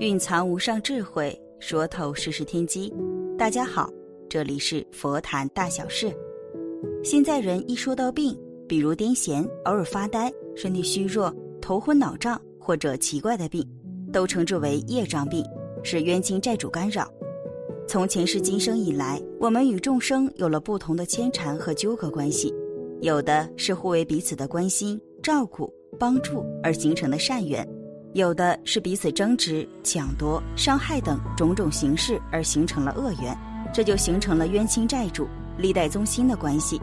蕴藏无上智慧，说透世事天机。大家好，这里是佛谈大小事。现在人一说到病，比如癫痫、偶尔发呆、身体虚弱、头昏脑胀或者奇怪的病，都称之为业障病，是冤亲债主干扰。从前世今生以来，我们与众生有了不同的牵缠和纠葛关系，有的是互为彼此的关心、照顾、帮助而形成的善缘。有的是彼此争执、抢夺、伤害等种种形式而形成了恶缘，这就形成了冤亲债主、历代宗亲的关系，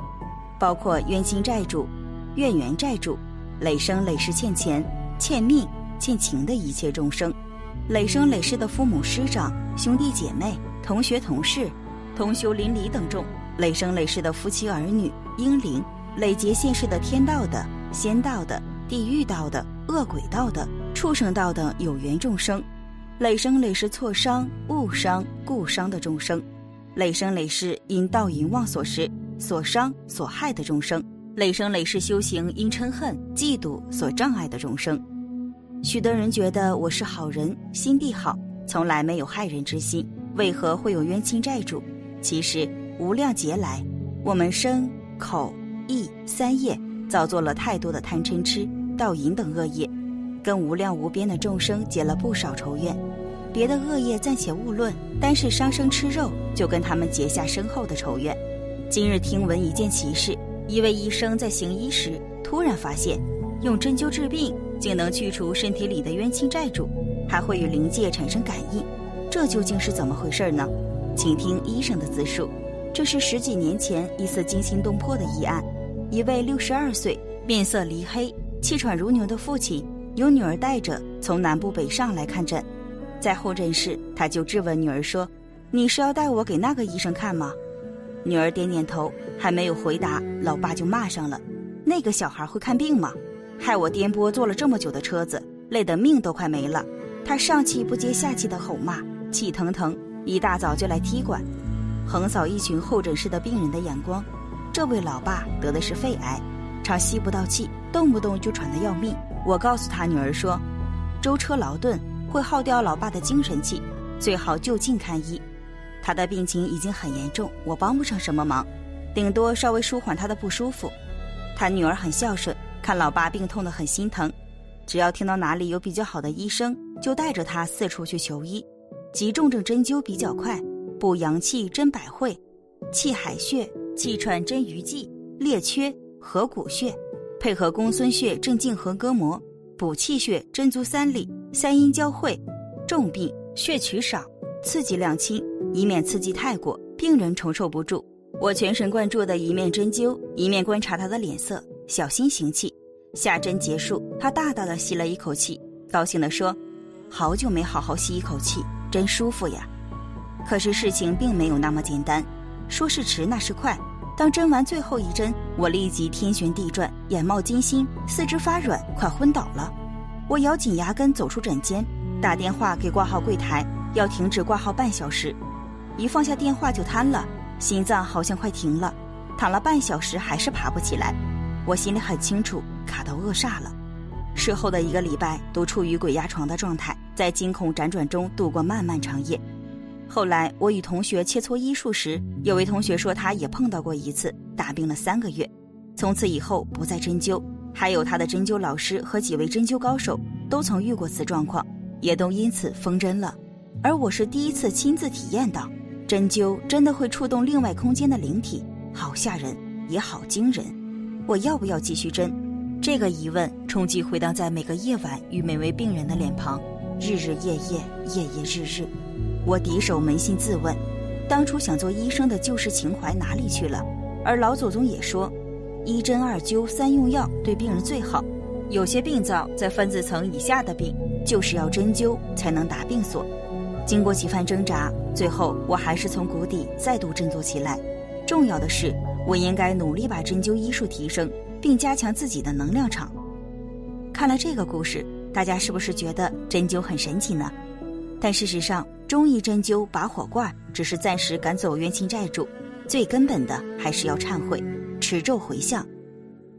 包括冤亲债主、怨缘债主、累生累世欠钱、欠命、欠情的一切众生，累生累世的父母师长、兄弟姐妹、同学同事、同修邻里等众，累生累世的夫妻儿女、婴灵，累劫现世的天道的、仙道的、地狱道的、恶鬼道的。畜生道等有缘众生，累生累世错伤、误伤、故伤的众生，累生累世因道淫妄所食所伤所害的众生，累生累世修行因嗔恨、嫉妒所障碍的众生。许多人觉得我是好人，心地好，从来没有害人之心，为何会有冤亲债主？其实无量劫来，我们身、口、意三业造作了太多的贪嗔痴、盗淫等恶业。跟无量无边的众生结了不少仇怨，别的恶业暂且勿论，单是伤生吃肉就跟他们结下深厚的仇怨。今日听闻一件奇事：一位医生在行医时，突然发现用针灸治病竟能去除身体里的冤亲债主，还会与灵界产生感应。这究竟是怎么回事呢？请听医生的自述。这是十几年前一次惊心动魄的医案：一位六十二岁、面色黧黑、气喘如牛的父亲。由女儿带着从南部北上来看诊，在候诊室，他就质问女儿说：“你是要带我给那个医生看吗？”女儿点点头，还没有回答，老爸就骂上了：“那个小孩会看病吗？害我颠簸坐了这么久的车子，累得命都快没了。”他上气不接下气的吼骂，气腾腾，一大早就来踢馆，横扫一群候诊室的病人的眼光。这位老爸得的是肺癌，常吸不到气，动不动就喘得要命。我告诉他女儿说：“舟车劳顿会耗掉老爸的精神气，最好就近看医。他的病情已经很严重，我帮不上什么忙，顶多稍微舒缓他的不舒服。”他女儿很孝顺，看老爸病痛的很心疼，只要听到哪里有比较好的医生，就带着他四处去求医。急重症针灸比较快，补阳气针百会，气海穴、气喘针鱼际、列缺、合谷穴。配合公孙穴镇静和割膜，补气血针足三里，三阴交汇，重病血取少，刺激量轻，以免刺激太过，病人承受不住。我全神贯注的一面针灸，一面观察他的脸色，小心行气。下针结束，他大大的吸了一口气，高兴地说：“好久没好好吸一口气，真舒服呀。”可是事情并没有那么简单，说是迟那是快。当针完最后一针，我立即天旋地转，眼冒金星，四肢发软，快昏倒了。我咬紧牙根走出诊间，打电话给挂号柜台，要停止挂号半小时。一放下电话就瘫了，心脏好像快停了，躺了半小时还是爬不起来。我心里很清楚，卡到扼煞了。事后的一个礼拜都处于鬼压床的状态，在惊恐辗转中度过漫漫长夜。后来我与同学切磋医术时，有位同学说他也碰到过一次，大病了三个月，从此以后不再针灸。还有他的针灸老师和几位针灸高手都曾遇过此状况，也都因此封针了。而我是第一次亲自体验到，针灸真的会触动另外空间的灵体，好吓人，也好惊人。我要不要继续针？这个疑问冲击回荡在每个夜晚与每位病人的脸庞，日日夜夜，夜夜日日。我敌手扪心自问，当初想做医生的旧时情怀哪里去了？而老祖宗也说，一针二灸三用药对病人最好。有些病灶在分子层以下的病，就是要针灸才能达病所。经过几番挣扎，最后我还是从谷底再度振作起来。重要的是，我应该努力把针灸医术提升，并加强自己的能量场。看了这个故事，大家是不是觉得针灸很神奇呢？但事实上，中医针灸拔火罐只是暂时赶走冤亲债主，最根本的还是要忏悔、持咒回向。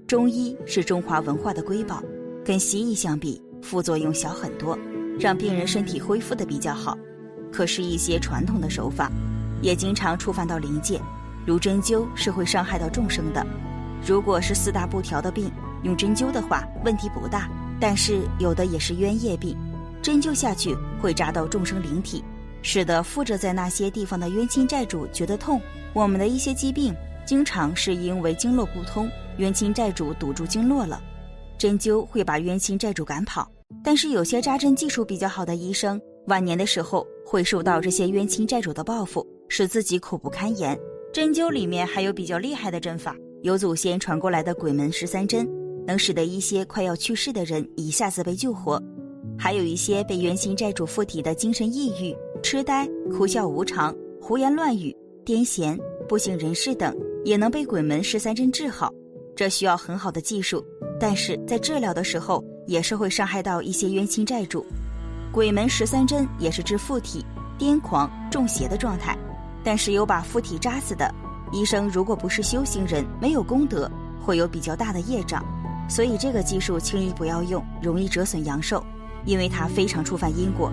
中医是中华文化的瑰宝，跟西医相比，副作用小很多。让病人身体恢复的比较好。可是，一些传统的手法也经常触犯到灵界，如针灸是会伤害到众生的。如果是四大不调的病，用针灸的话问题不大。但是有的也是冤业病，针灸下去会扎到众生灵体，使得附着在那些地方的冤亲债主觉得痛。我们的一些疾病，经常是因为经络不通，冤亲债主堵住经络了。针灸会把冤亲债主赶跑，但是有些扎针技术比较好的医生，晚年的时候会受到这些冤亲债主的报复，使自己苦不堪言。针灸里面还有比较厉害的针法。有祖先传过来的鬼门十三针，能使得一些快要去世的人一下子被救活；还有一些被冤亲债主附体的精神抑郁、痴呆、哭笑无常、胡言乱语、癫痫、不省人事等，也能被鬼门十三针治好。这需要很好的技术，但是在治疗的时候也是会伤害到一些冤亲债主。鬼门十三针也是治附体、癫狂、中邪的状态，但是有把附体扎死的。医生如果不是修行人，没有功德，会有比较大的业障，所以这个技术轻易不要用，容易折损阳寿，因为它非常触犯因果。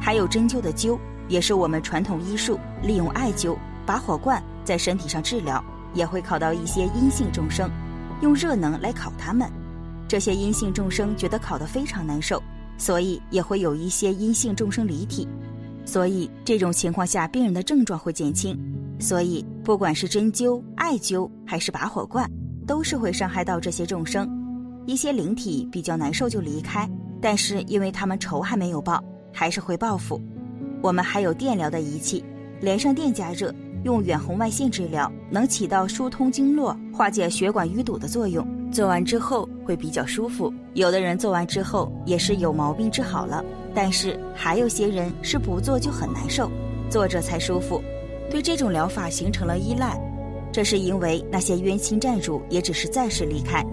还有针灸的灸，也是我们传统医术利用艾灸、拔火罐在身体上治疗，也会考到一些阴性众生，用热能来烤他们。这些阴性众生觉得烤得非常难受，所以也会有一些阴性众生离体，所以这种情况下病人的症状会减轻。所以，不管是针灸、艾灸还是拔火罐，都是会伤害到这些众生。一些灵体比较难受就离开，但是因为他们仇还没有报，还是会报复。我们还有电疗的仪器，连上电加热，用远红外线治疗，能起到疏通经络、化解血管淤堵的作用。做完之后会比较舒服。有的人做完之后也是有毛病治好了，但是还有些人是不做就很难受，做着才舒服。对这种疗法形成了依赖，这是因为那些冤亲债主也只是暂时离开，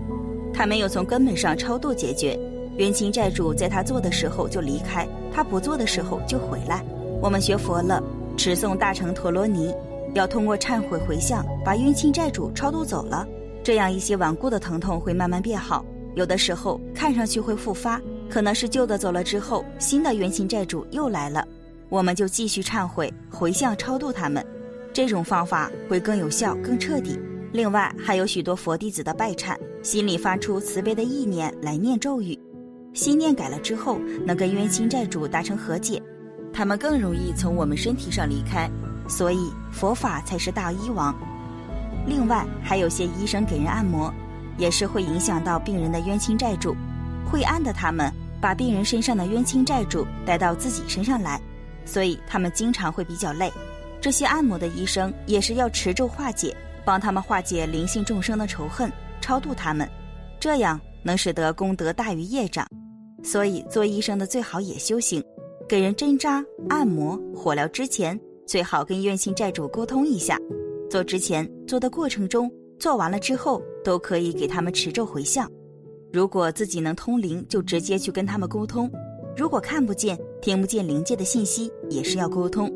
他没有从根本上超度解决。冤亲债主在他做的时候就离开，他不做的时候就回来。我们学佛了，持诵大乘陀罗尼，要通过忏悔回向，把冤亲债主超度走了，这样一些顽固的疼痛会慢慢变好。有的时候看上去会复发，可能是旧的走了之后，新的冤亲债主又来了。我们就继续忏悔、回向、超度他们，这种方法会更有效、更彻底。另外，还有许多佛弟子的拜忏，心里发出慈悲的意念来念咒语，心念改了之后，能跟冤亲债主达成和解，他们更容易从我们身体上离开。所以，佛法才是大医王。另外，还有些医生给人按摩，也是会影响到病人的冤亲债主。会按的他们，把病人身上的冤亲债主带到自己身上来。所以他们经常会比较累，这些按摩的医生也是要持咒化解，帮他们化解灵性众生的仇恨，超度他们，这样能使得功德大于业障。所以做医生的最好也修行，给人针扎、按摩、火疗之前，最好跟冤亲债主沟通一下。做之前、做的过程中、做完了之后，都可以给他们持咒回向。如果自己能通灵，就直接去跟他们沟通。如果看不见、听不见灵界的信息，也是要沟通，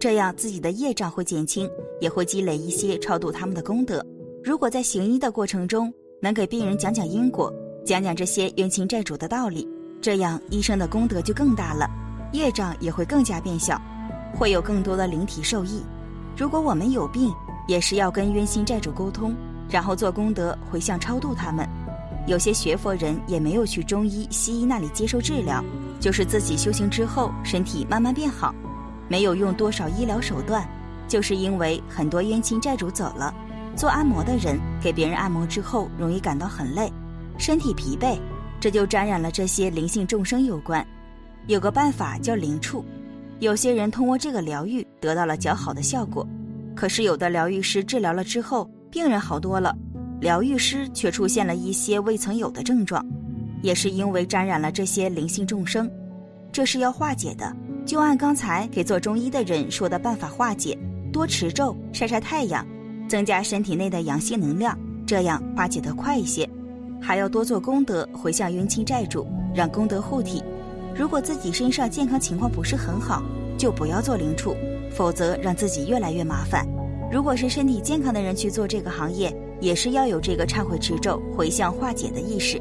这样自己的业障会减轻，也会积累一些超度他们的功德。如果在行医的过程中，能给病人讲讲因果，讲讲这些冤亲债主的道理，这样医生的功德就更大了，业障也会更加变小，会有更多的灵体受益。如果我们有病，也是要跟冤亲债主沟通，然后做功德回向超度他们。有些学佛人也没有去中医、西医那里接受治疗，就是自己修行之后身体慢慢变好，没有用多少医疗手段，就是因为很多冤亲债主走了。做按摩的人给别人按摩之后，容易感到很累，身体疲惫，这就沾染了这些灵性众生有关。有个办法叫灵触，有些人通过这个疗愈得到了较好的效果，可是有的疗愈师治疗了之后，病人好多了。疗愈师却出现了一些未曾有的症状，也是因为沾染了这些灵性众生，这是要化解的。就按刚才给做中医的人说的办法化解，多持咒、晒晒太阳，增加身体内的阳性能量，这样化解得快一些。还要多做功德，回向冤亲债主，让功德护体。如果自己身上健康情况不是很好，就不要做灵处，否则让自己越来越麻烦。如果是身体健康的人去做这个行业，也是要有这个忏悔持咒、回向化解的意识。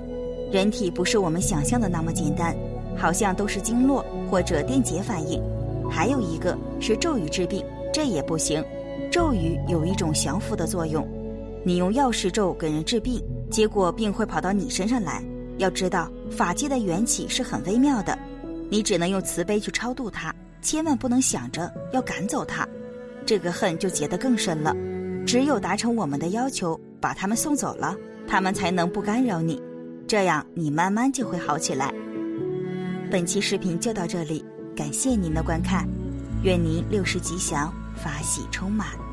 人体不是我们想象的那么简单，好像都是经络或者电解反应；还有一个是咒语治病，这也不行。咒语有一种降服的作用，你用药师咒给人治病，结果病会跑到你身上来。要知道，法界的缘起是很微妙的，你只能用慈悲去超度他，千万不能想着要赶走他，这个恨就结得更深了。只有达成我们的要求，把他们送走了，他们才能不干扰你，这样你慢慢就会好起来。本期视频就到这里，感谢您的观看，愿您六时吉祥。法喜充满。